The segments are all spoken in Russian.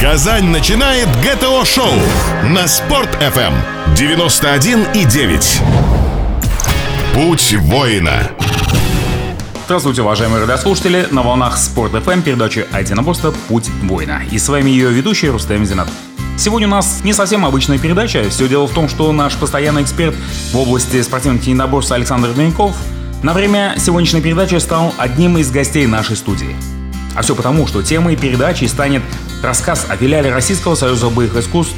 Казань начинает ГТО-шоу на Спорт-ФМ 91,9. Путь воина. Здравствуйте, уважаемые радиослушатели! На волнах Спорт FM передача «Единоборство. Путь воина». И с вами ее ведущий Рустем Зинат. Сегодня у нас не совсем обычная передача. Все дело в том, что наш постоянный эксперт в области спортивных единоборств Александр Доняков на время сегодняшней передачи стал одним из гостей нашей студии. А все потому, что темой передачи станет рассказ о филиале Российского союза боевых искусств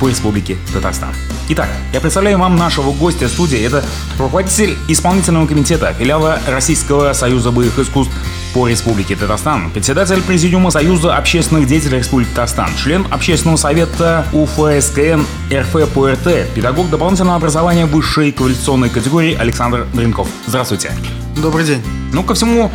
по Республике Татарстан. Итак, я представляю вам нашего гостя студии. Это руководитель исполнительного комитета филиала Российского союза боевых искусств по Республике Татарстан, председатель Президиума Союза общественных деятелей Республики Татарстан, член Общественного совета УФСКН РФ по РТ, педагог дополнительного образования высшей квалификационной категории Александр Дренков. Здравствуйте. Добрый день. Ну, ко всему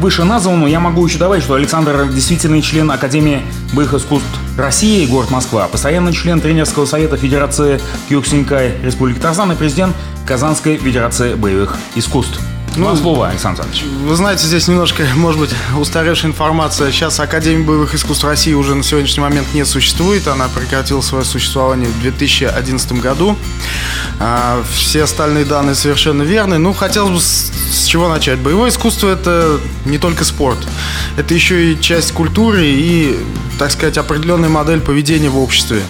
выше названному я могу еще добавить, что Александр действительный член Академии боевых искусств России, город Москва, постоянный член тренерского совета Федерации Кюксинкай Республики Татарстан и президент Казанской Федерации боевых искусств. Ну, ну слово, Александр Александрович. Вы знаете, здесь немножко, может быть, устаревшая информация. Сейчас Академия боевых искусств России уже на сегодняшний момент не существует. Она прекратила свое существование в 2011 году. А, все остальные данные совершенно верны. Ну, хотелось бы с чего начать. Боевое искусство – это не только спорт. Это еще и часть культуры и, так сказать, определенная модель поведения в обществе.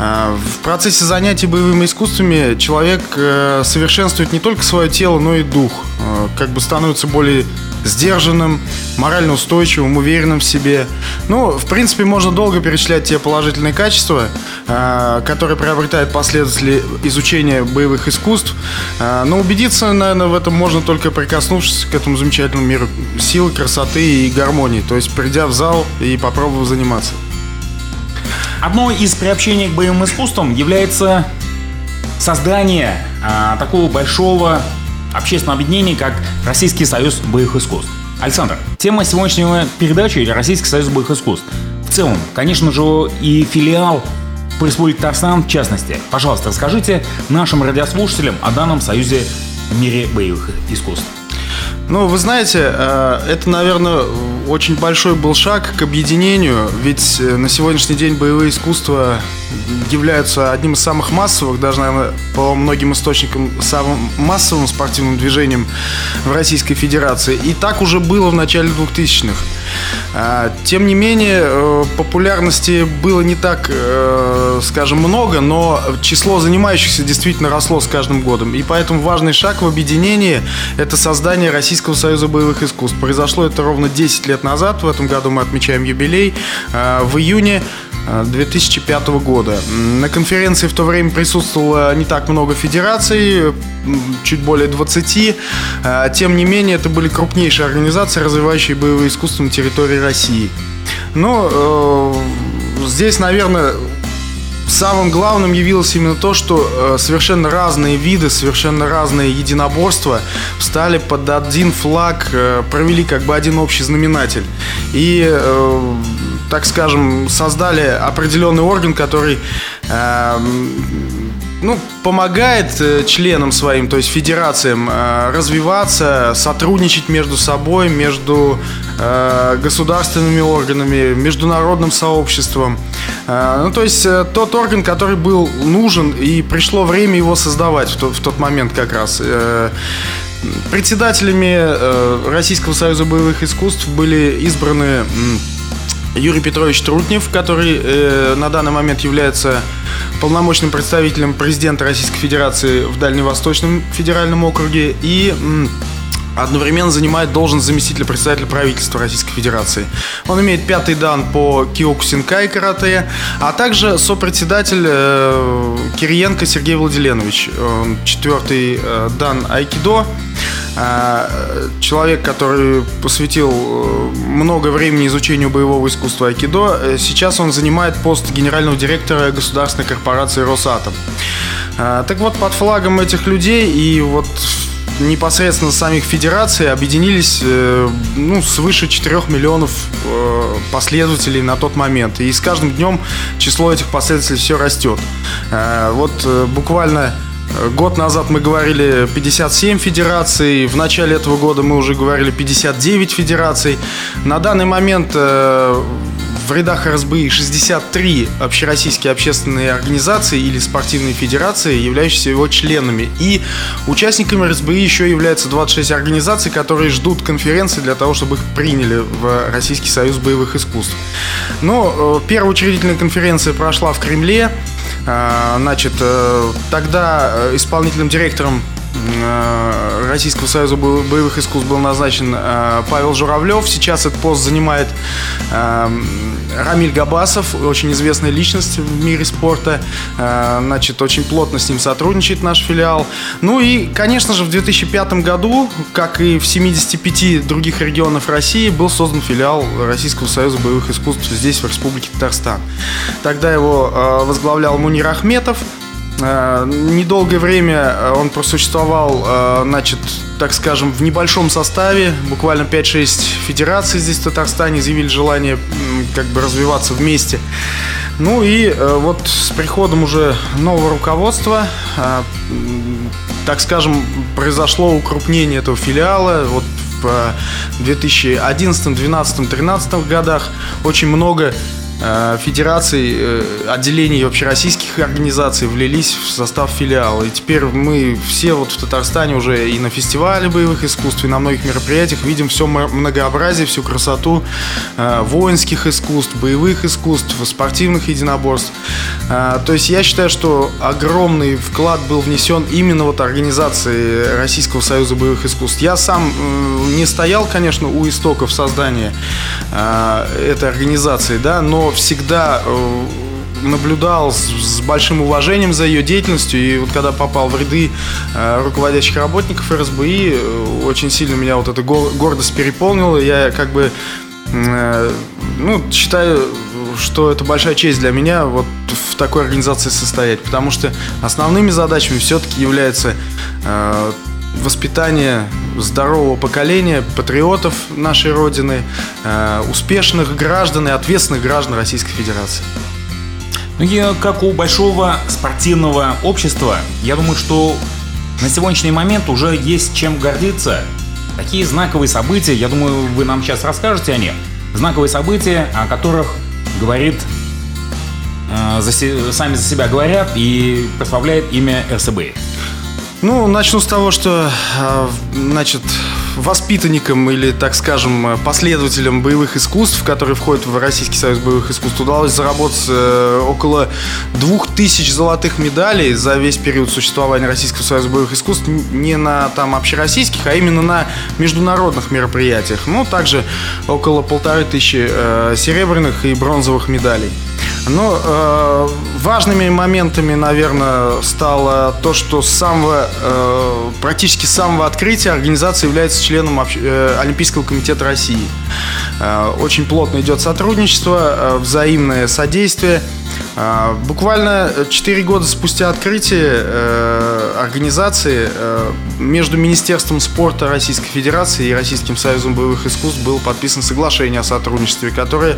А, в процессе занятий боевыми искусствами человек э, совершенствует не только свое тело, но и дух. Э, как бы становится более сдержанным, морально устойчивым, уверенным в себе. Ну, в принципе, можно долго перечислять те положительные качества, э, которые приобретают последователи изучения боевых искусств. Но убедиться, наверное, в этом можно только прикоснувшись к этому замечательному миру силы, красоты и гармонии. То есть, придя в зал и попробовав заниматься. Одной из приобщений к боевым искусствам является создание а, такого большого общественного объединения, как Российский союз боевых искусств. Александр, тема сегодняшнего передачи – Российский союз боевых искусств. В целом, конечно же, и филиал по Республике Татарстан в частности. Пожалуйста, расскажите нашим радиослушателям о данном союзе в мире боевых искусств. Ну, вы знаете, э, это, наверное, очень большой был шаг к объединению, ведь э, на сегодняшний день боевые искусства являются одним из самых массовых, даже, наверное, по многим источникам, самым массовым спортивным движением в Российской Федерации. И так уже было в начале 2000-х. А, тем не менее, э, популярности было не так, э, скажем, много, но число занимающихся действительно росло с каждым годом. И поэтому важный шаг в объединении – это создание Российского союза боевых искусств. Произошло это ровно 10 лет назад. В этом году мы отмечаем юбилей. А, в июне 2005 года. На конференции в то время присутствовало не так много федераций, чуть более 20. А, тем не менее, это были крупнейшие организации, развивающие боевые искусства на территории России. Но э, здесь, наверное, самым главным явилось именно то, что э, совершенно разные виды, совершенно разные единоборства встали под один флаг, э, провели как бы один общий знаменатель. И э, так скажем, создали определенный орган, который э, ну, помогает э, членам своим, то есть федерациям, э, развиваться, сотрудничать между собой, между э, государственными органами, международным сообществом. Э, ну, то есть э, тот орган, который был нужен, и пришло время его создавать в тот, в тот момент как раз. Э, председателями э, Российского союза боевых искусств были избраны Юрий Петрович Трутнев, который э, на данный момент является полномочным представителем президента Российской Федерации в Дальневосточном федеральном округе. И одновременно занимает должность заместителя председателя правительства Российской Федерации. Он имеет пятый дан по киокусинкай карате, а также сопредседатель э, Кириенко Сергей Владиленович. Он четвертый э, дан айкидо. Э, человек, который посвятил э, много времени изучению боевого искусства айкидо, э, сейчас он занимает пост генерального директора государственной корпорации «Росатом». Так вот, под флагом этих людей и вот непосредственно самих федераций объединились э, ну, свыше 4 миллионов э, последователей на тот момент. И с каждым днем число этих последователей все растет. Э, вот буквально Год назад мы говорили 57 федераций, в начале этого года мы уже говорили 59 федераций. На данный момент в рядах РСБИ 63 общероссийские общественные организации или спортивные федерации, являющиеся его членами. И участниками РСБИ еще являются 26 организаций, которые ждут конференции для того, чтобы их приняли в Российский союз боевых искусств. Но э, первая учредительная конференция прошла в Кремле. Э, значит, э, тогда исполнительным директором Э, Российского союза боевых искусств был назначен э, Павел Журавлев. Сейчас этот пост занимает э, Рамиль Габасов, очень известная личность в мире спорта. Значит, очень плотно с ним сотрудничает наш филиал. Ну и, конечно же, в 2005 году, как и в 75 других регионах России, был создан филиал Российского союза боевых искусств здесь, в Республике Татарстан. Тогда его возглавлял Мунир Ахметов. Э, недолгое время э, он просуществовал, э, значит, так скажем, в небольшом составе. Буквально 5-6 федераций здесь в Татарстане заявили желание как бы развиваться вместе. Ну и вот с приходом уже нового руководства, так скажем, произошло укрупнение этого филиала. Вот в 2011, 2012, 2013 годах очень много федераций, э, отделений общероссийских организаций влились в состав филиала. И теперь мы все вот в Татарстане уже и на фестивале боевых искусств, и на многих мероприятиях видим все многообразие, всю красоту э, воинских искусств, боевых искусств, спортивных единоборств. То есть я считаю, что огромный вклад был внесен именно вот организации Российского союза боевых искусств. Я сам не стоял, конечно, у истоков создания этой организации, да, но всегда э, наблюдал с, с большим уважением за ее деятельностью. И вот когда попал в ряды э, руководящих работников РСБИ, э, очень сильно меня вот эта гордость переполнила. Я как бы э, ну, считаю, что это большая честь для меня вот в такой организации состоять, потому что основными задачами все-таки является э, воспитание здорового поколения, патриотов нашей Родины, э, успешных граждан и ответственных граждан Российской Федерации. Ну и как у большого спортивного общества, я думаю, что на сегодняшний момент уже есть чем гордиться. Такие знаковые события, я думаю, вы нам сейчас расскажете о них. Знаковые события, о которых говорит э, за, сами за себя говорят и прославляет имя РСБ. Ну, начну с того, что, а, значит, воспитанникам или, так скажем, последователям боевых искусств, которые входят в Российский союз боевых искусств, удалось заработать э, около двух тысяч золотых медалей за весь период существования Российского союза боевых искусств не на там общероссийских, а именно на международных мероприятиях. Ну, также около полторы тысячи э, серебряных и бронзовых медалей. Но э, важными моментами, наверное, стало то, что с самого, э, практически с самого открытия организация является членом э, Олимпийского комитета России. Э, очень плотно идет сотрудничество, э, взаимное содействие. Э, буквально 4 года спустя открытия э, организации э, между Министерством спорта Российской Федерации и Российским Союзом боевых искусств было подписано соглашение о сотрудничестве, которое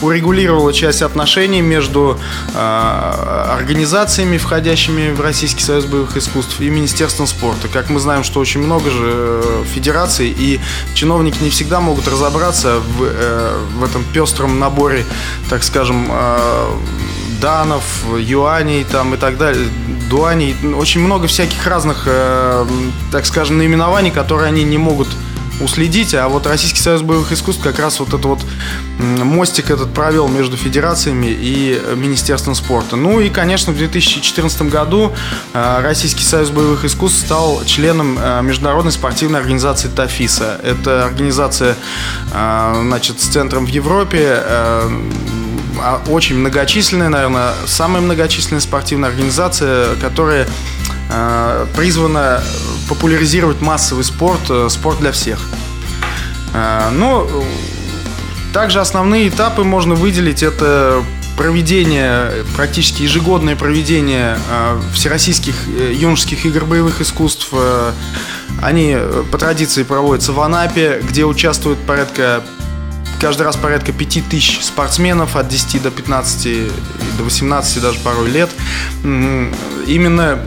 урегулировало часть отношений между организациями, входящими в Российский Союз боевых искусств, и Министерством спорта. Как мы знаем, что очень много же федераций, и чиновники не всегда могут разобраться в, в этом пестром наборе, так скажем, данов, юаней там и так далее, дуаней. Очень много всяких разных, э, так скажем, наименований, которые они не могут уследить, а вот Российский союз боевых искусств как раз вот этот вот мостик этот провел между федерациями и Министерством спорта. Ну и, конечно, в 2014 году э, Российский союз боевых искусств стал членом э, международной спортивной организации ТАФИСа. Это организация, э, значит, с центром в Европе, очень многочисленная, наверное, самая многочисленная спортивная организация, которая э, призвана популяризировать массовый спорт, э, спорт для всех. Э, но также основные этапы можно выделить. Это проведение, практически ежегодное проведение всероссийских э, юношеских игр боевых искусств. Э, они по традиции проводятся в Анапе, где участвует порядка каждый раз порядка 5000 спортсменов от 10 до 15, до 18 даже порой лет. Именно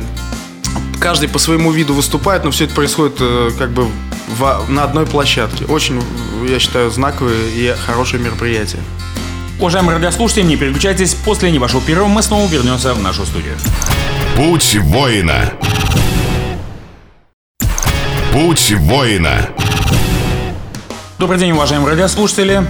каждый по своему виду выступает, но все это происходит э, как бы в, на одной площадке. Очень, я считаю, знаковое и хорошее мероприятие. Уважаемые радиослушатели, не переключайтесь, после небольшого перерыва мы снова вернемся в нашу студию. Путь воина. Путь воина. Добрый день, уважаемые радиослушатели.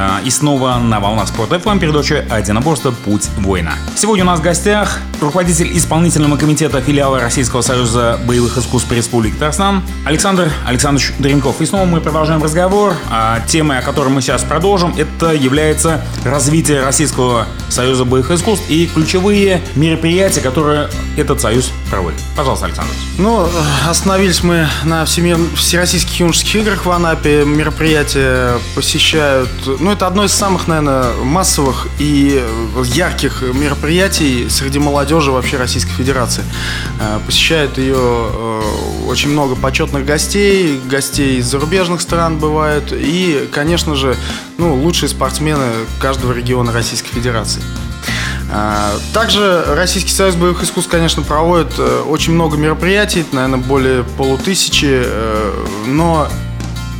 А, и снова на волнах Спорт FM передача «Одиноборство. Путь воина». Сегодня у нас в гостях руководитель исполнительного комитета филиала Российского союза боевых искусств Республики Татарстан Александр Александрович Дренков. И снова мы продолжаем разговор. А темой, о которой мы сейчас продолжим, это является развитие Российского союза боевых искусств и ключевые мероприятия, которые этот союз проводит. Пожалуйста, Александр. Ну, остановились мы на всемир... Всероссийских юношеских играх в Анапе. Мероприятия посещают... Ну, это одно из самых, наверное, массовых и ярких мероприятий среди молодежи вообще Российской Федерации. Э, посещают ее э, очень много почетных гостей, гостей из зарубежных стран бывают. И, конечно же, ну, лучшие спортсмены каждого региона Российской Федерации. А, также Российский союз боевых искусств, конечно, проводит э, очень много мероприятий, наверное, более полутысячи, э, но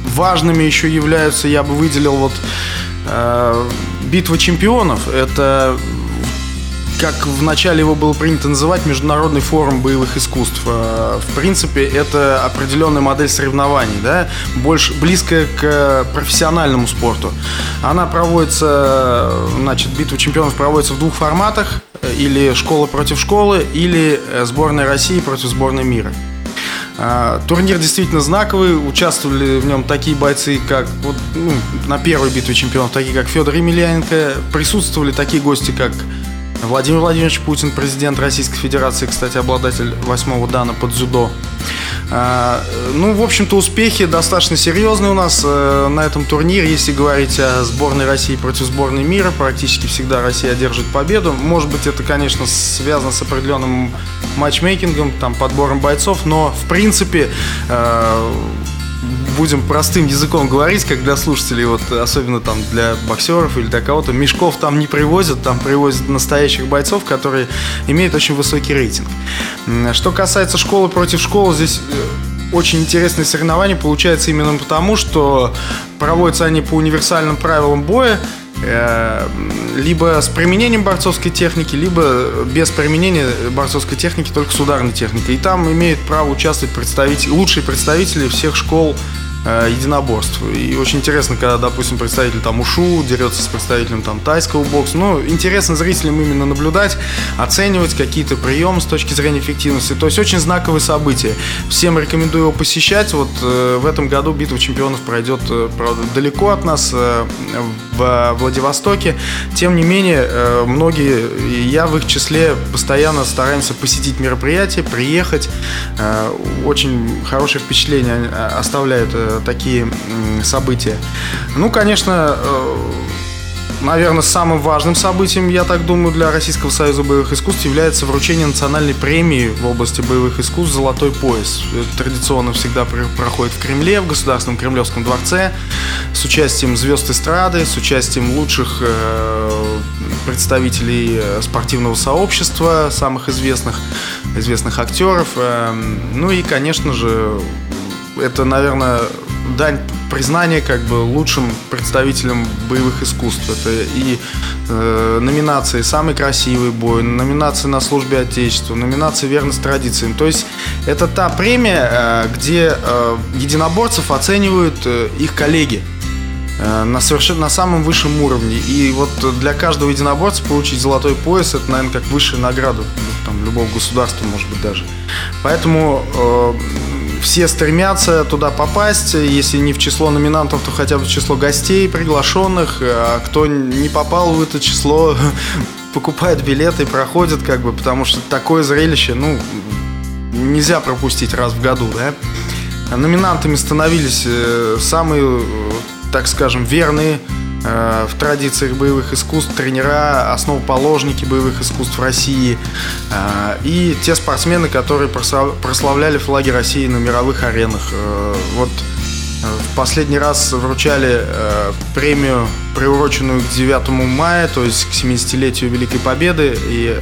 важными еще являются, я бы выделил вот э, битва чемпионов. Это как в начале его было принято называть, Международный форум боевых искусств. Э, в принципе, это определенная модель соревнований, да, больше близкая к профессиональному спорту. Она проводится, значит, битва чемпионов проводится в двух форматах, или школа против школы, или сборная России против сборной мира. Э, турнир действительно знаковый, участвовали в нем такие бойцы, как вот, ну, на первой битве чемпионов, такие как Федор Емельяненко, присутствовали такие гости, как Владимир Владимирович Путин, президент Российской Федерации, кстати, обладатель восьмого дана под дзюдо. А, ну, в общем-то, успехи достаточно серьезные у нас э, на этом турнире. Если говорить о сборной России против сборной мира, практически всегда Россия одержит победу. Может быть, это, конечно, связано с определенным матчмейкингом, там, подбором бойцов, но, в принципе, э, будем простым языком говорить, как для слушателей, вот особенно там для боксеров или для кого-то, мешков там не привозят, там привозят настоящих бойцов, которые имеют очень высокий рейтинг. Что касается школы против школы, здесь э, очень интересные соревнования получается именно потому, что проводятся они по универсальным правилам боя, э, либо с применением борцовской техники, либо без применения борцовской техники, только с ударной техникой. И там имеют право участвовать представители, лучшие представители всех школ э, единоборств. И очень интересно, когда, допустим, представитель там ушу дерется с представителем там тайского бокса. Ну, интересно зрителям именно наблюдать, оценивать какие-то приемы с точки зрения эффективности. То есть очень знаковое событие. Всем рекомендую его посещать. Вот э, в этом году битва чемпионов пройдет, э, правда, далеко от нас, э, в Владивостоке. Тем не менее, э, многие, я в их числе, постоянно стараемся посетить мероприятие, приехать. Э, очень хорошее впечатление э, оставляют такие события. Ну, конечно, наверное, самым важным событием, я так думаю, для Российского союза боевых искусств является вручение национальной премии в области боевых искусств «Золотой пояс». Это традиционно всегда проходит в Кремле, в Государственном Кремлевском дворце, с участием звезд эстрады, с участием лучших э, представителей э, спортивного сообщества, самых известных, известных актеров. Э, ну и, конечно же, это, наверное, дань признания как бы лучшим представителям боевых искусств. Это и э, номинации «Самый красивый бой», номинации «На службе Отечеству», номинации «Верность традициям». То есть это та премия, э, где э, единоборцев оценивают э, их коллеги э, на совершенно на самом высшем уровне. И вот для каждого единоборца получить золотой пояс это, наверное, как высшая награда ну, там, любого государства, может быть, даже. Поэтому э, все стремятся туда попасть, если не в число номинантов, то хотя бы в число гостей, приглашенных, а кто не попал в это число, покупает билеты и проходит, как бы, потому что такое зрелище, ну, нельзя пропустить раз в году, да. Номинантами становились э, самые, так скажем, верные Э, в традициях боевых искусств тренера, основоположники боевых искусств России э, и те спортсмены, которые прославляли флаги России на мировых аренах. Э, вот в последний раз вручали премию, приуроченную к 9 мая, то есть к 70-летию Великой Победы. И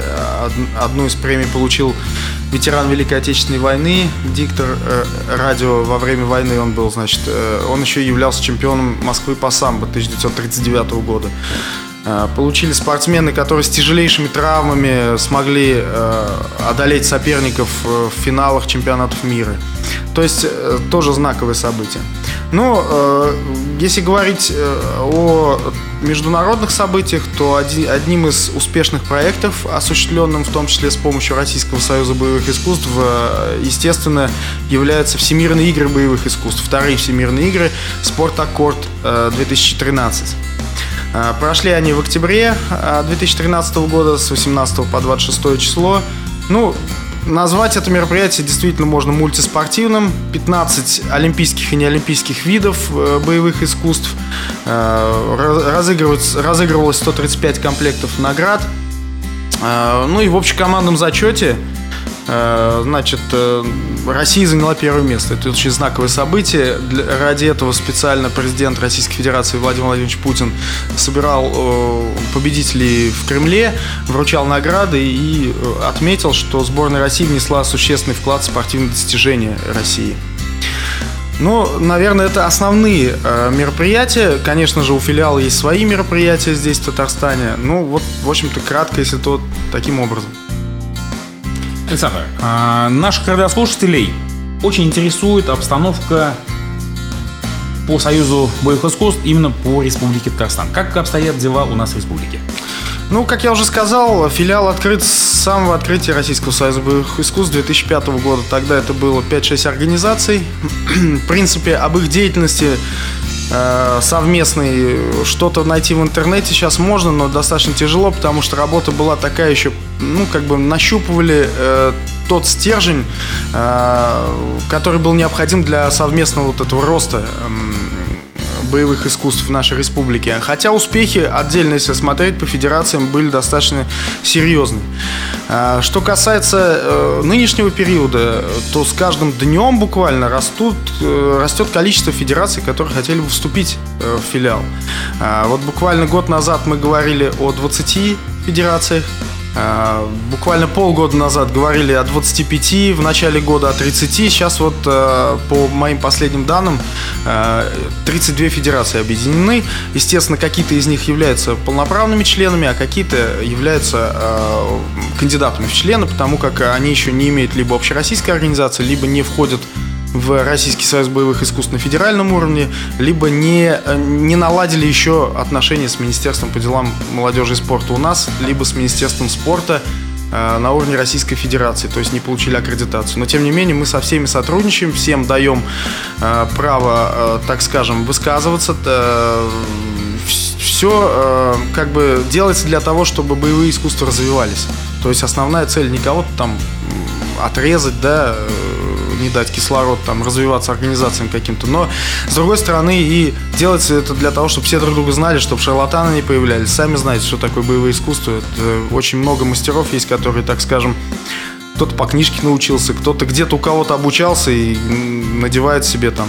одну из премий получил ветеран Великой Отечественной войны, диктор э, радио во время войны он был, значит, э, он еще являлся чемпионом Москвы по самбо 1939 года. Э, получили спортсмены, которые с тяжелейшими травмами смогли э, одолеть соперников в финалах чемпионатов мира. То есть тоже знаковое событие. Но если говорить о международных событиях, то одним из успешных проектов, осуществленным в том числе с помощью Российского союза боевых искусств, естественно, являются Всемирные игры боевых искусств. Вторые Всемирные игры «Спорт Аккорд 2013». А, прошли они в октябре 2013 а, года с 18 по 26 число. Ну, Назвать это мероприятие действительно можно мультиспортивным. 15 олимпийских и неолимпийских видов э, боевых искусств. Э, разыгрывалось 135 комплектов наград. Э, ну и в общекомандном зачете значит, э, Россия заняла первое место. Это очень знаковое событие. Ради этого специально президент Российской Федерации Владимир Владимирович Путин собирал э, победителей в Кремле, вручал награды и отметил, что сборная России внесла существенный вклад в спортивные достижения России. Ну, наверное, это основные э, мероприятия. Конечно же, у филиала есть свои мероприятия здесь, в Татарстане. Ну, вот, в общем-то, кратко, если то таким образом. Александр, а, наших радиослушателей очень интересует обстановка по Союзу боевых искусств именно по Республике Татарстан. Как обстоят дела у нас в республике? Ну, как я уже сказал, филиал открыт с самого открытия Российского союза боевых искусств 2005 года. Тогда это было 5-6 организаций. в принципе, об их деятельности совместный что-то найти в интернете сейчас можно, но достаточно тяжело, потому что работа была такая еще, ну, как бы нащупывали э, тот стержень, э, который был необходим для совместного вот этого роста. Боевых искусств в нашей республике. Хотя успехи, отдельно если смотреть, по федерациям были достаточно серьезны. А, что касается э, нынешнего периода, то с каждым днем буквально растут, э, растет количество федераций, которые хотели бы вступить э, в филиал. А, вот буквально год назад мы говорили о 20 федерациях, буквально полгода назад говорили о 25, в начале года о 30. Сейчас вот э, по моим последним данным 32 э, федерации объединены. Естественно, какие-то из них являются полноправными членами, а какие-то являются э, кандидатами в члены, потому как они еще не имеют либо общероссийской организации, либо не входят в Российский союз боевых искусств на федеральном уровне, либо не, не наладили еще отношения с Министерством по делам молодежи и спорта у нас, либо с Министерством спорта э, на уровне Российской Федерации, то есть не получили аккредитацию. Но тем не менее мы со всеми сотрудничаем, всем даем э, право, э, так скажем, высказываться. Э, все э, как бы делается для того, чтобы боевые искусства развивались. То есть основная цель не кого-то там отрезать, да, не дать кислород там развиваться организациям каким-то. Но, с другой стороны, и делается это для того, чтобы все друг друга знали, чтобы шарлатаны не появлялись. Сами знаете, что такое боевое искусство. Это очень много мастеров есть, которые, так скажем, кто-то по книжке научился, кто-то где-то у кого-то обучался и надевает себе там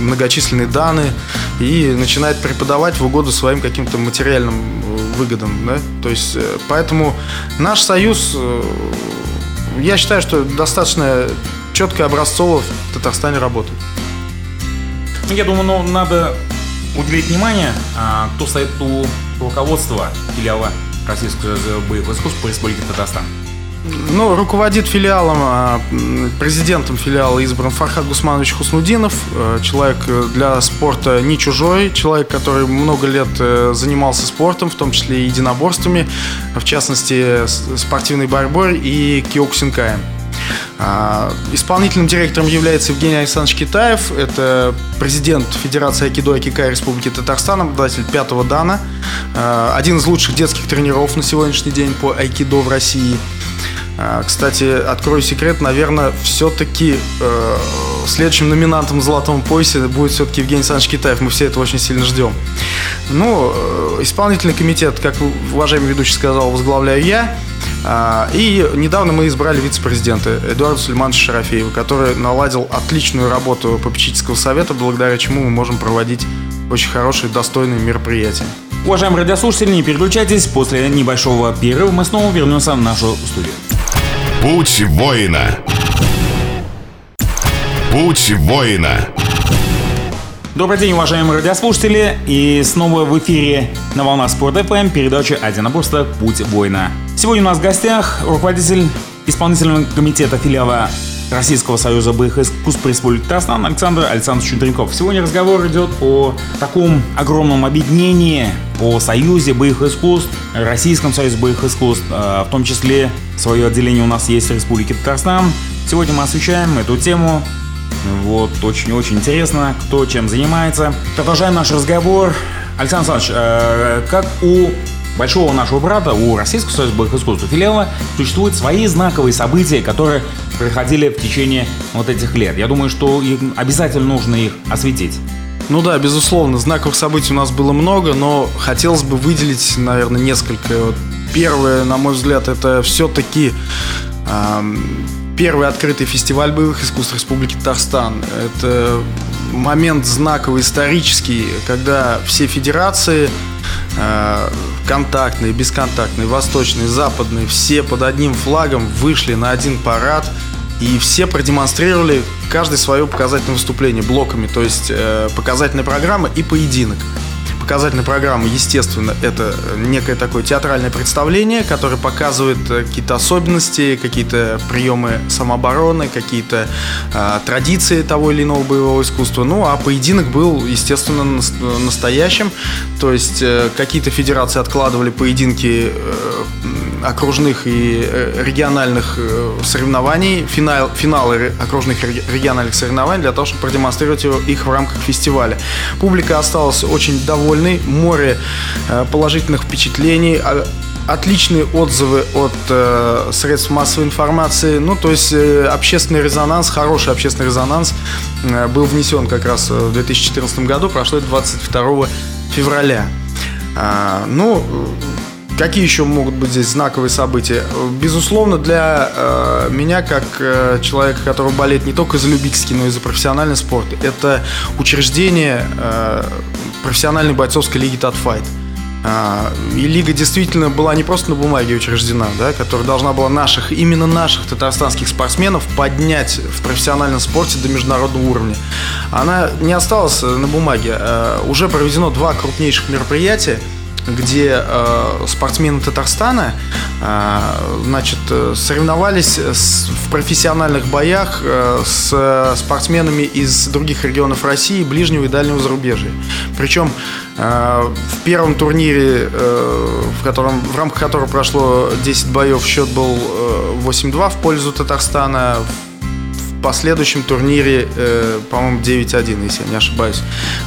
многочисленные данные и начинает преподавать в угоду своим каким-то материальным выгодам. Да? То есть, э, поэтому наш союз, э, я считаю, что достаточно четко образцово в Татарстане работает. Я думаю, ну, надо уделить внимание, а, кто стоит у руководства филиала Российского боевых искусств по Республике Татарстан. Ну, руководит филиалом, а, президентом филиала избран Фархад Гусманович Хуснудинов. Э, человек для спорта не чужой, человек, который много лет э, занимался спортом, в том числе и единоборствами, в частности, спортивной борьбой и киокусинкаем. А, исполнительным директором является Евгений Александрович Китаев. Это президент Федерации Айкидо Айкикай Республики Татарстан, обладатель пятого дана. А, один из лучших детских тренеров на сегодняшний день по айкидо в России. А, кстати, открою секрет, наверное, все-таки э, следующим номинантом в золотом поясе будет все-таки Евгений Александрович Китаев. Мы все это очень сильно ждем. Ну, э, исполнительный комитет, как уважаемый ведущий сказал, возглавляю я. А, и недавно мы избрали вице-президента Эдуарда Сулеймановича Шарафеева, который наладил отличную работу попечительского совета, благодаря чему мы можем проводить очень хорошие, достойные мероприятия. Уважаемые радиослушатели, не переключайтесь. После небольшого перерыва мы снова вернемся в нашу студию. Путь воина. Путь воина. Добрый день, уважаемые радиослушатели, и снова в эфире на волнах Спорт FM передача «Одиноборство. Путь воина». Сегодня у нас в гостях руководитель исполнительного комитета филиала Российского союза боевых искусств Республики Татарстан Александр Александрович Чудренков. Сегодня разговор идет о таком огромном объединении, о союзе боевых искусств, Российском союзе боевых искусств, а, в том числе свое отделение у нас есть в Республике Татарстан. Сегодня мы освещаем эту тему. Вот, очень-очень интересно, кто чем занимается. Продолжаем наш разговор. Александр Александрович, э, как у большого нашего брата, у Российского союза боевых искусств, филиала, существуют свои знаковые события, которые проходили в течение вот этих лет. Я думаю, что обязательно нужно их осветить. Ну да, безусловно, знаковых событий у нас было много, но хотелось бы выделить, наверное, несколько. Первое, на мой взгляд, это все-таки эм, первый открытый фестиваль боевых искусств Республики Татарстан. Это момент знаковый, исторический, когда все федерации э, контактные, бесконтактные, восточные, западные, все под одним флагом вышли на один парад и все продемонстрировали каждое свое показательное выступление блоками, то есть э, показательная программа и поединок показательная программа, естественно, это некое такое театральное представление, которое показывает э, какие-то особенности, какие-то приемы самообороны, какие-то э, традиции того или иного боевого искусства. Ну, а поединок был, естественно, настоящим. То есть э, какие-то федерации откладывали поединки э, окружных и э, региональных э, соревнований, финал, финалы окружных региональных соревнований для того, чтобы продемонстрировать их в рамках фестиваля. Публика осталась очень довольной, море э, положительных впечатлений, а, отличные отзывы от э, средств массовой информации. Ну, то есть э, общественный резонанс, хороший общественный резонанс э, был внесен как раз в 2014 году, прошло 22 февраля. А, ну, Какие еще могут быть здесь знаковые события? Безусловно, для э, меня, как э, человека, который болеет не только за любительский, но и за профессиональный спорт, это учреждение э, профессиональной бойцовской лиги Татфайт. Э, и лига действительно была не просто на бумаге учреждена, да, которая должна была наших, именно наших татарстанских спортсменов поднять в профессиональном спорте до международного уровня. Она не осталась на бумаге. Э, уже проведено два крупнейших мероприятия – где э, спортсмены Татарстана э, значит, соревновались с, в профессиональных боях э, с спортсменами из других регионов России, ближнего и дальнего зарубежья. Причем э, в первом турнире, э, в, котором, в рамках которого прошло 10 боев, счет был э, 8-2 в пользу Татарстана последующем турнире, э, по-моему, 9-1, если я не ошибаюсь,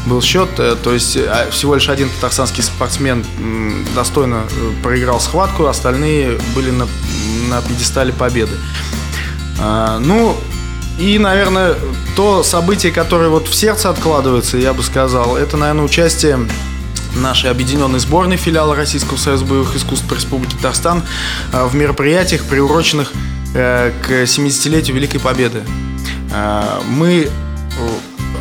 был счет. Э, то есть э, всего лишь один татарстанский спортсмен достойно проиграл схватку, остальные были на, на пьедестале победы. Э, ну, и, наверное, то событие, которое вот в сердце откладывается, я бы сказал, это, наверное, участие нашей объединенной сборной филиала Российского союза боевых искусств Республики Татарстан в мероприятиях, приуроченных к 70-летию Великой Победы. Э, мы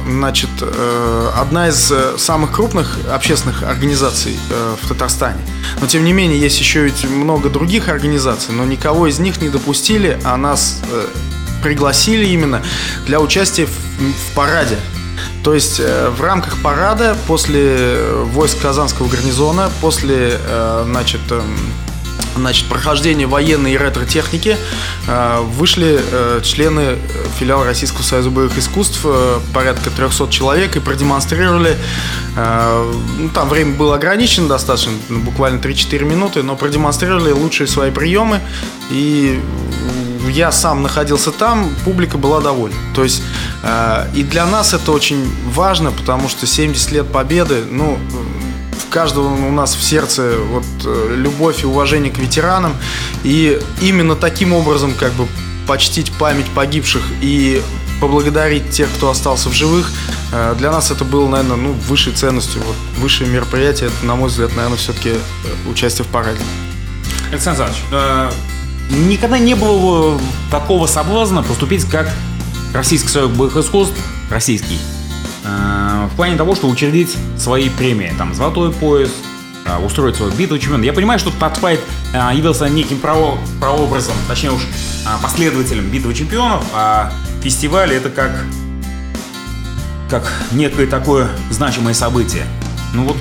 значит, э, одна из э, самых крупных общественных организаций в Татарстане. Но, тем не менее, есть еще ведь много других организаций, но никого из них не допустили, а нас пригласили именно для участия в, в параде. То есть в рамках парада после войск Казанского гарнизона, после значит, эм, значит, прохождения военной и ретро-техники э, вышли э, члены филиала Российского союза боевых искусств, э, порядка 300 человек, и продемонстрировали, ну, там время было ограничено достаточно, ну, буквально 3-4 минуты, но продемонстрировали лучшие свои приемы, и я сам находился там, публика была довольна. То есть и для нас это очень важно, потому что 70 лет победы, ну, каждого у нас в сердце вот э, любовь и уважение к ветеранам. И именно таким образом как бы почтить память погибших и поблагодарить тех, кто остался в живых. Э, для нас это было, наверное, ну, высшей ценностью, вот, высшее мероприятие. Это, на мой взгляд, наверное, все-таки э, участие в параде. Александр Александрович, никогда не было такого соблазна поступить как Российский союз боевых искусств, российский, в плане того, что учредить свои премии, там, золотой пояс, э, устроить свою битву чемпиона. Я понимаю, что Татфайт э, явился неким право, прообразом, точнее уж последователем битвы чемпионов, а фестиваль это как как некое такое значимое событие. Ну вот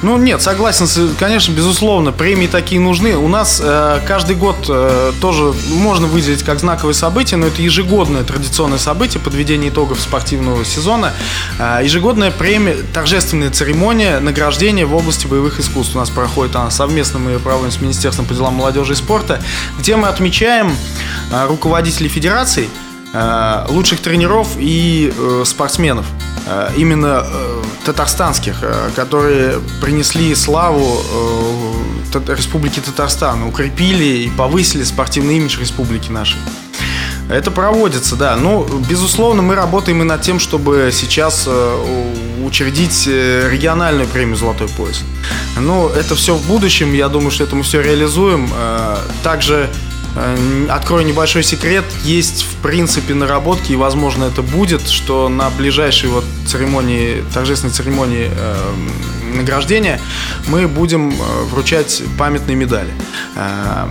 ну нет, согласен, конечно, безусловно, премии такие нужны. У нас э, каждый год э, тоже можно выделить как знаковое событие, но это ежегодное традиционное событие подведение итогов спортивного сезона. Э, ежегодная премия, торжественная церемония награждения в области боевых искусств. У нас проходит она совместно, мы ее проводим с Министерством по делам молодежи и спорта, где мы отмечаем э, руководителей федераций, э, лучших тренеров и э, спортсменов. Э, именно э, татарстанских, э, которые принесли славу Республики Татарстан, укрепили и повысили спортивный имидж республики нашей. Это проводится, да. Ну, безусловно, мы работаем и над тем, чтобы сейчас учредить региональную премию «Золотой пояс». Ну, это все в будущем, я думаю, что это мы все реализуем. Также открою небольшой секрет. Есть, в принципе, наработки, и, возможно, это будет, что на ближайшей вот церемонии, торжественной церемонии э, награждения мы будем э, вручать памятные медали. Э,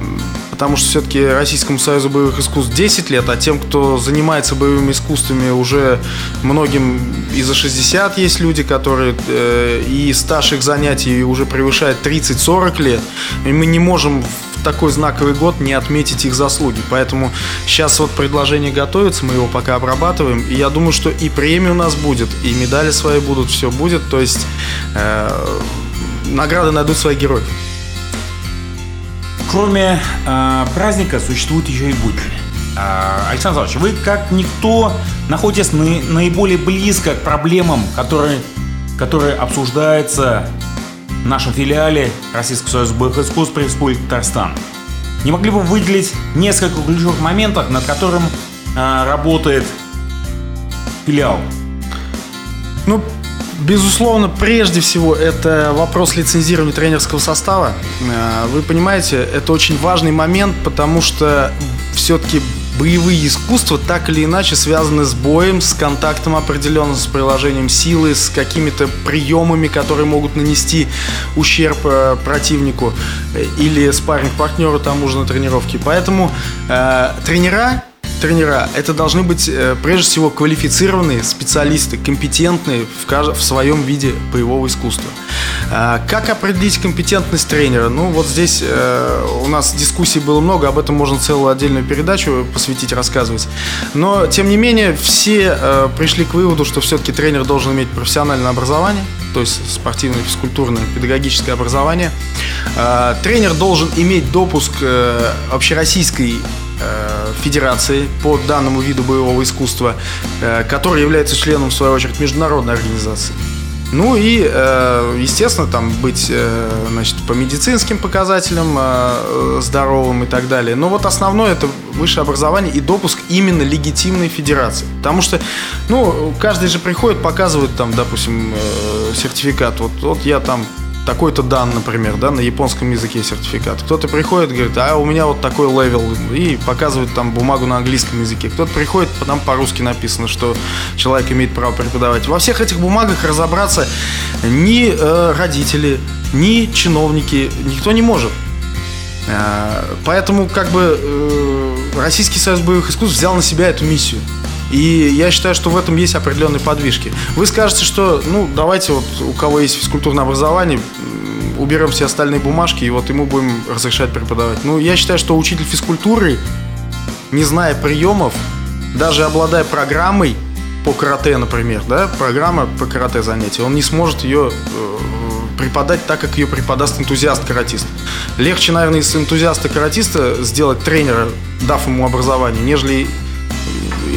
потому что все-таки Российскому Союзу боевых искусств 10 лет, а тем, кто занимается боевыми искусствами, уже многим и за 60 есть люди, которые э, и стаж их занятий уже превышает 30-40 лет. И мы не можем такой знаковый год не отметить их заслуги. Поэтому сейчас вот предложение готовится, мы его пока обрабатываем. И я думаю, что и премия у нас будет, и медали свои будут, все будет. То есть э, награды найдут своих героев. Кроме э, праздника существуют еще и будни. Э, Александр Иванович, вы как никто находитесь на, наиболее близко к проблемам, которые, которые обсуждаются в нашем филиале Российского союза боевых искусств при Республике Татарстан. Не могли бы выделить несколько ключевых моментов, над которым э, работает филиал? Ну, Безусловно, прежде всего, это вопрос лицензирования тренерского состава. Э, вы понимаете, это очень важный момент, потому что все-таки боевые искусства так или иначе связаны с боем, с контактом определенным, с приложением силы, с какими-то приемами, которые могут нанести ущерб э, противнику э, или спарринг-партнеру тому же на тренировке. Поэтому э, тренера тренера это должны быть э, прежде всего квалифицированные специалисты, компетентные в, кажд... в своем виде боевого искусства. А, как определить компетентность тренера? Ну, вот здесь э, у нас дискуссий было много, об этом можно целую отдельную передачу посвятить, рассказывать. Но, тем не менее, все э, пришли к выводу, что все-таки тренер должен иметь профессиональное образование, то есть спортивное, физкультурное, педагогическое образование. А, тренер должен иметь допуск общероссийской федерации по данному виду боевого искусства, э, который является членом, в свою очередь, международной организации. Ну и, э, естественно, там быть значит, по медицинским показателям здоровым и так далее. Но вот основное это высшее образование и допуск именно легитимной федерации. Потому что, ну, каждый же приходит, показывает там, допустим, сертификат. Вот, вот я там такой-то дан, например, да, на японском языке сертификат. Кто-то приходит, говорит, а у меня вот такой level, и показывает там бумагу на английском языке. Кто-то приходит, там по-русски написано, что человек имеет право преподавать. Во всех этих бумагах разобраться ни э, родители, ни чиновники, никто не может. Э, поэтому как бы э, Российский союз боевых искусств взял на себя эту миссию. И я считаю, что в этом есть определенные подвижки. Вы скажете, что, ну, давайте вот у кого есть физкультурное образование, уберем все остальные бумажки, и вот ему будем разрешать преподавать. Ну, я считаю, что учитель физкультуры, не зная приемов, даже обладая программой по карате, например, да, программа по карате занятия, он не сможет ее э, преподать так, как ее преподаст энтузиаст-каратист. Легче, наверное, из энтузиаста-каратиста сделать тренера, дав ему образование, нежели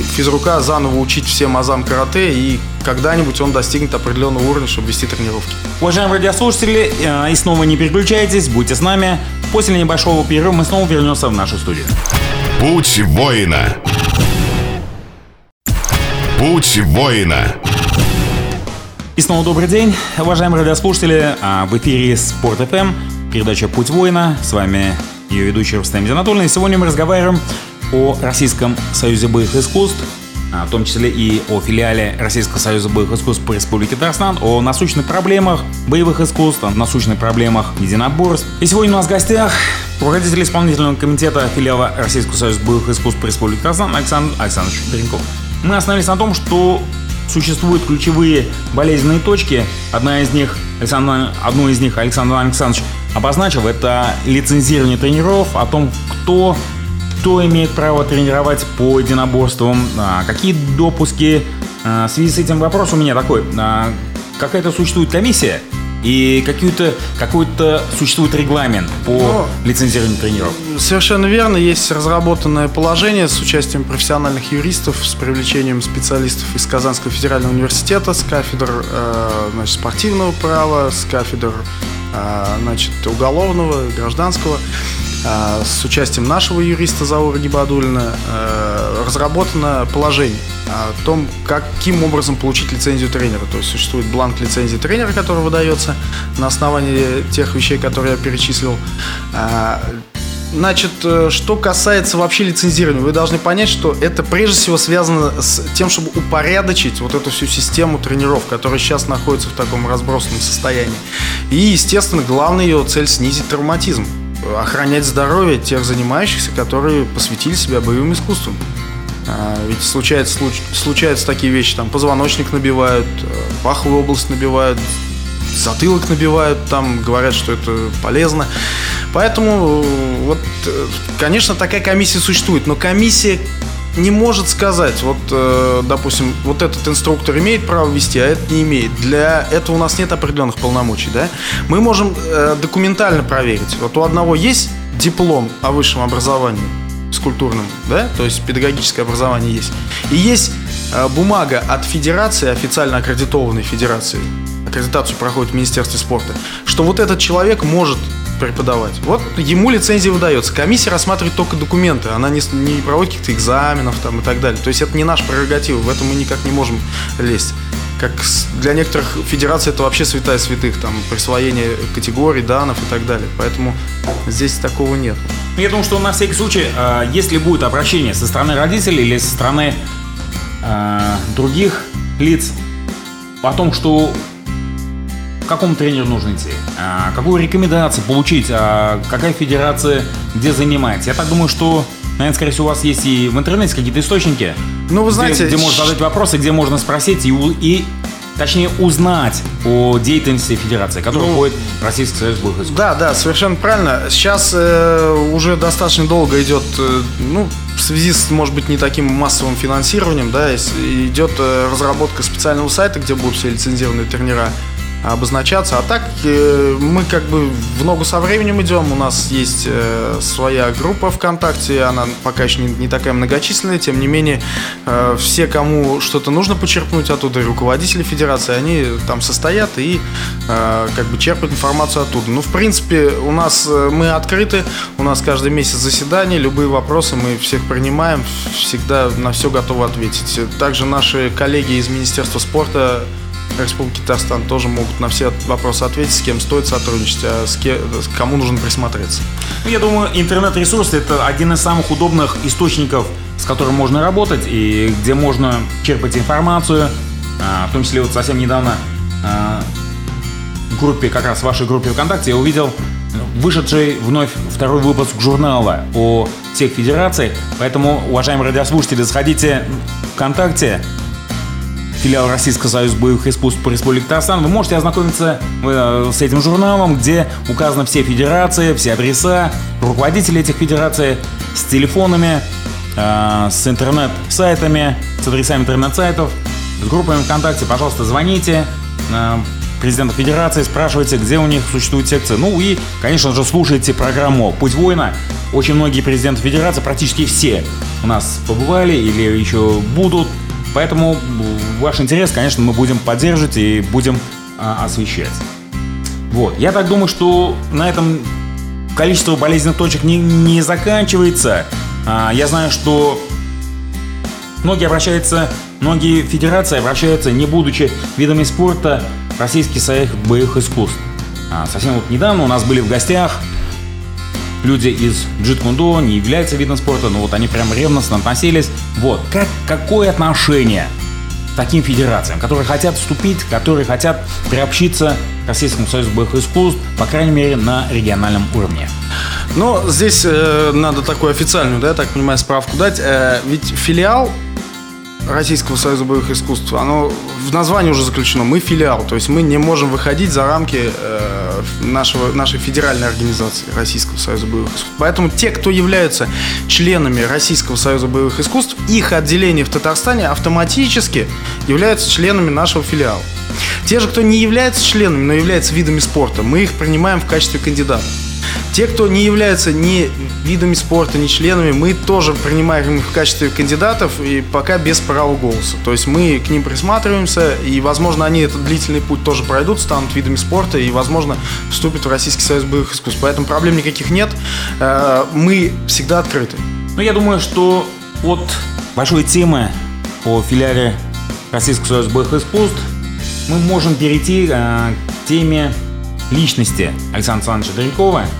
физрука заново учить всем азам карате, и когда-нибудь он достигнет определенного уровня, чтобы вести тренировки. Уважаемые радиослушатели, э, и снова не переключайтесь, будьте с нами. После небольшого перерыва мы снова вернемся в нашу студию. Путь воина. Путь воина. И снова добрый день, уважаемые радиослушатели. А, в эфире Спорт FM, передача «Путь воина». С вами ее ведущий Рустам Зинатульный. Сегодня мы разговариваем о Российском Союзе боевых искусств, а, в том числе и о филиале Российского Союза боевых искусств по Республике Татарстан, о насущных проблемах боевых искусств, о насущных проблемах единоборств. И сегодня у нас в гостях руководитель исполнительного комитета филиала Российского Союза боевых искусств по Республике Татарстан Александр Александрович Беренков. Мы остановились на том, что существуют ключевые болезненные точки. Одна из них, Александр, одну из них Александр Александрович обозначил, это лицензирование тренеров, о том, кто, кто имеет право тренировать по единоборствам, какие допуски. А, в связи с этим вопрос у меня такой. А, какая-то существует комиссия, и какой-то какой-то существует регламент по Но, лицензированию тренеров. Совершенно верно. Есть разработанное положение с участием профессиональных юристов, с привлечением специалистов из Казанского федерального университета, с кафедр э, значит, спортивного права, с кафедр э, значит, уголовного, гражданского. Э, с участием нашего юриста Заура Гибадулина э, разработано положение о том, каким образом получить лицензию тренера. То есть существует бланк лицензии тренера, который выдается на основании тех вещей, которые я перечислил. Э, значит, что касается вообще лицензирования, вы должны понять, что это прежде всего связано с тем, чтобы упорядочить вот эту всю систему тренеров, которая сейчас находится в таком разбросанном состоянии. И, естественно, главная ее цель снизить травматизм охранять здоровье тех занимающихся, которые посвятили себя боевым искусствам. А, ведь случаются, случ, случаются такие вещи, там позвоночник набивают, э, паховую область набивают, затылок набивают, там говорят, что это полезно. Поэтому, вот, э, конечно, такая комиссия существует, но комиссия не может сказать, вот, э, допустим, вот этот инструктор имеет право вести, а этот не имеет. Для этого у нас нет определенных полномочий, да? Мы можем э, документально проверить. Вот у одного есть диплом о высшем образовании скульптурном, да, то есть педагогическое образование есть. И есть э, бумага от федерации, официально аккредитованной федерации, аккредитацию проходит в Министерстве спорта, что вот этот человек может преподавать. Вот ему лицензия выдается. Комиссия рассматривает только документы. Она не, не проводит каких-то экзаменов там, и так далее. То есть это не наш прерогатива. В этом мы никак не можем лезть. Как для некоторых федераций это вообще святая святых, там, присвоение категорий, данных и так далее. Поэтому здесь такого нет. Я думаю, что на всякий случай, а, если будет обращение со стороны родителей или со стороны э, других лиц о том, что какому тренеру нужно идти, а, какую рекомендацию получить, а, какая федерация где занимается. Я так думаю, что Наверное, скорее всего, у вас есть и в интернете какие-то источники, ну, вы знаете, где, где можно задать вопросы, где можно спросить и, и точнее узнать о деятельности федерации, которая ну, входит в Российский союз боевых искусств. Да, да, совершенно правильно. Сейчас э, уже достаточно долго идет, э, ну, в связи с, может быть, не таким массовым финансированием, да, идет э, разработка специального сайта, где будут все лицензированные тренера обозначаться. А так э, мы как бы в ногу со временем идем. У нас есть э, своя группа ВКонтакте. Она пока еще не, такая многочисленная. Тем не менее, э, все, кому что-то нужно почерпнуть оттуда, руководители федерации, они там состоят и как бы черпают информацию оттуда. Ну, в принципе, у нас мы открыты. У нас каждый месяц заседание. Любые вопросы мы всех принимаем. Всегда на все готовы ответить. Также наши коллеги из Министерства спорта Республики Татарстан тоже могут на все вопросы ответить, с кем стоит сотрудничать, а с кем, кому нужно присмотреться. Ну, я думаю, интернет-ресурс – это один из самых удобных источников, с которым можно работать и где можно черпать информацию. А, в том числе вот совсем недавно а, в группе, как раз в вашей группе ВКонтакте, я увидел вышедший вновь второй выпуск журнала о всех федерациях. Поэтому, уважаемые радиослушатели, заходите ВКонтакте, филиал Российского союза боевых искусств по Республике Татарстан, вы можете ознакомиться э, с этим журналом, где указаны все федерации, все адреса, руководители этих федераций с телефонами, э, с интернет-сайтами, с адресами интернет-сайтов, с группами ВКонтакте. Пожалуйста, звоните э, президента федерации, спрашивайте, где у них существует секция. Ну и, конечно же, слушайте программу «Путь воина». Очень многие президенты федерации, практически все у нас побывали или еще будут Поэтому ваш интерес, конечно, мы будем поддерживать и будем а, освещать. Вот. Я так думаю, что на этом количество болезненных точек не, не заканчивается. А, я знаю, что многие обращаются, многие федерации обращаются, не будучи видами спорта, Российский союз боевых искусств. А, совсем вот недавно у нас были в гостях люди из джит-кундо не являются видом спорта, но вот они прям ревностно относились. Вот, как, какое отношение к таким федерациям, которые хотят вступить, которые хотят приобщиться к Российскому союзу боевых искусств, по крайней мере, на региональном уровне? Но здесь э, надо такую официальную, да, я так понимаю, справку дать. Э, ведь филиал Российского союза боевых искусств, оно в названии уже заключено. Мы филиал, то есть мы не можем выходить за рамки э, нашего, нашей федеральной организации Российского союза боевых искусств. Поэтому те, кто являются членами Российского союза боевых искусств, их отделение в Татарстане автоматически являются членами нашего филиала. Те же, кто не является членами, но является видами спорта, мы их принимаем в качестве кандидатов. Те, кто не являются ни видами спорта, ни членами, мы тоже принимаем их в качестве кандидатов и пока без права голоса. То есть мы к ним присматриваемся, и, возможно, они этот длительный путь тоже пройдут, станут видами спорта и, возможно, вступят в Российский союз боевых искусств. Поэтому проблем никаких нет. Э, мы всегда открыты. Ну, я думаю, что от большой темы о филиале Российского союза боевых искусств мы можем перейти э, к теме личности Александра Александровича Дарькова –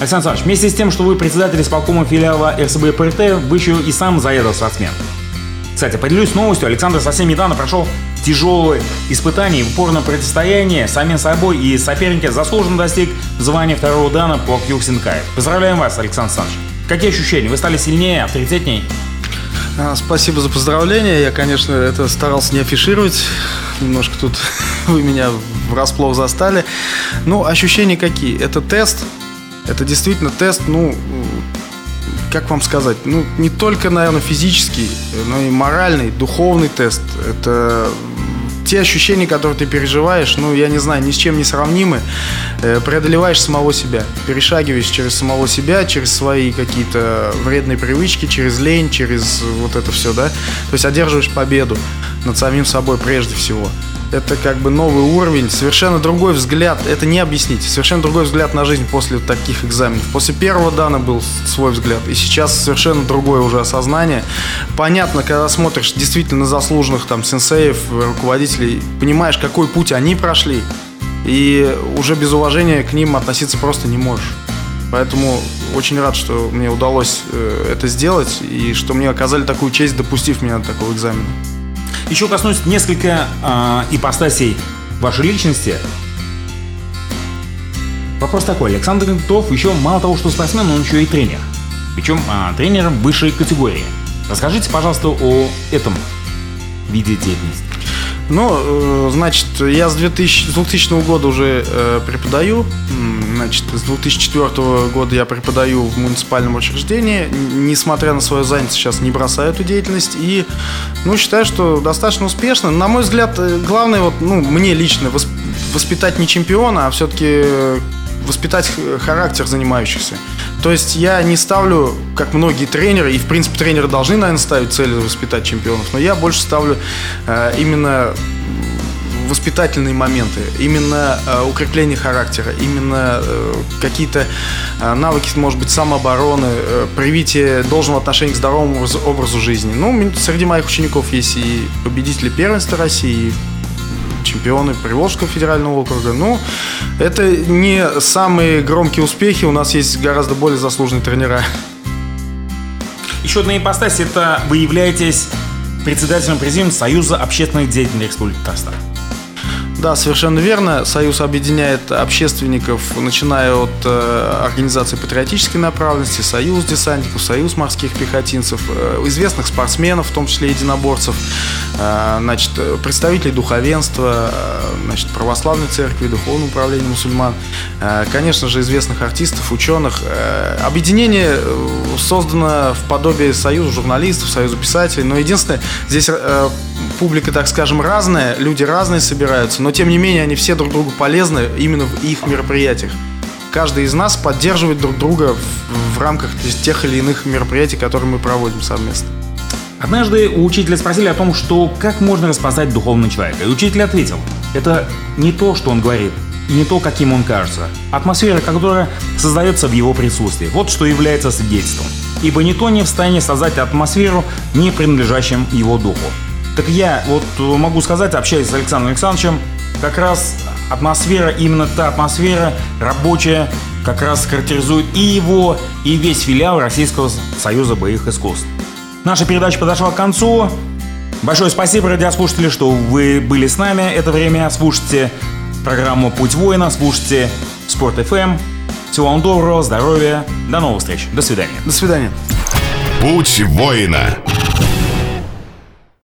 Александр Александрович, вместе с тем, что вы председатель исполкома филиала РСБ ПРТ, вы еще и сам заездил спортсмен. Кстати, поделюсь новостью, Александр совсем недавно прошел тяжелые испытания в упорном противостоянии самим собой и соперники заслуженно достиг звания второго дана по Кьюксинкай. Поздравляем вас, Александр Александрович. Какие ощущения? Вы стали сильнее, авторитетней? А, спасибо за поздравления. Я, конечно, это старался не афишировать. Немножко тут вы меня врасплох застали. Ну, ощущения какие? Это тест, это действительно тест, ну, как вам сказать, ну, не только, наверное, физический, но и моральный, духовный тест. Это те ощущения, которые ты переживаешь, ну, я не знаю, ни с чем не сравнимы. Э, преодолеваешь самого себя, перешагиваешь через самого себя, через свои какие-то вредные привычки, через лень, через вот это все, да. То есть одерживаешь победу над самим собой прежде всего это как бы новый уровень, совершенно другой взгляд, это не объяснить, совершенно другой взгляд на жизнь после таких экзаменов. После первого дана был свой взгляд, и сейчас совершенно другое уже осознание. Понятно, когда смотришь действительно на заслуженных там сенсеев, руководителей, понимаешь, какой путь они прошли, и уже без уважения к ним относиться просто не можешь. Поэтому очень рад, что мне удалось э, это сделать, и что мне оказали такую честь, допустив меня до такого экзамена. Еще коснусь несколько э, ипостасей вашей личности. Вопрос такой. Александр Гнатов еще мало того, что спортсмен, он еще и тренер. Причем э, тренером высшей категории. Расскажите, пожалуйста, о этом виде деятельности. Ну, э, значит, я с 2000, с 2000 года уже э, преподаю. Значит, с 2004 года я преподаю в муниципальном учреждении. Несмотря на свою занятость, сейчас не бросаю эту деятельность. И, ну, считаю, что достаточно успешно. На мой взгляд, э, главное, вот, ну, мне лично воспитать не чемпиона, а все-таки воспитать характер занимающихся. То есть я не ставлю, как многие тренеры, и в принципе тренеры должны, наверное, ставить цель воспитать чемпионов, но я больше ставлю э, именно воспитательные моменты, именно э, укрепление характера, именно э, какие-то э, навыки, может быть, самообороны, привитие должного отношения к здоровому образу жизни. Ну, среди моих учеников есть и победители первенства России, чемпионы Приволжского федерального округа. Ну, это не самые громкие успехи, у нас есть гораздо более заслуженные тренера. Еще одна ипостась – это вы являетесь председателем президиума Союза общественных деятелей Республики Татарстан. Да, совершенно верно. Союз объединяет общественников, начиная от э, организации патриотической направленности, Союз десантников, Союз морских пехотинцев, э, известных спортсменов, в том числе единоборцев, э, значит, представителей духовенства, э, значит, православной церкви, духовного управления мусульман, э, конечно же, известных артистов, ученых. Э, объединение э, создано в подобии Союза журналистов, Союза писателей, но единственное, здесь э, публика, так скажем, разная, люди разные собираются, но тем не менее они все друг другу полезны именно в их мероприятиях. Каждый из нас поддерживает друг друга в, в рамках тех или иных мероприятий, которые мы проводим совместно. Однажды у учителя спросили о том, что как можно распознать духовного человека. И учитель ответил, это не то, что он говорит, и не то, каким он кажется. Атмосфера, которая создается в его присутствии. Вот что является свидетельством. Ибо никто не в состоянии создать атмосферу, не принадлежащим его духу. Так я вот могу сказать, общаясь с Александром Александровичем, как раз атмосфера, именно та атмосфера рабочая, как раз характеризует и его, и весь филиал Российского Союза боевых искусств. Наша передача подошла к концу. Большое спасибо, радиослушатели, что вы были с нами это время. Слушайте программу «Путь воина», слушайте Спорт FM. Всего вам доброго, здоровья, до новых встреч, до свидания. До свидания. Путь воина.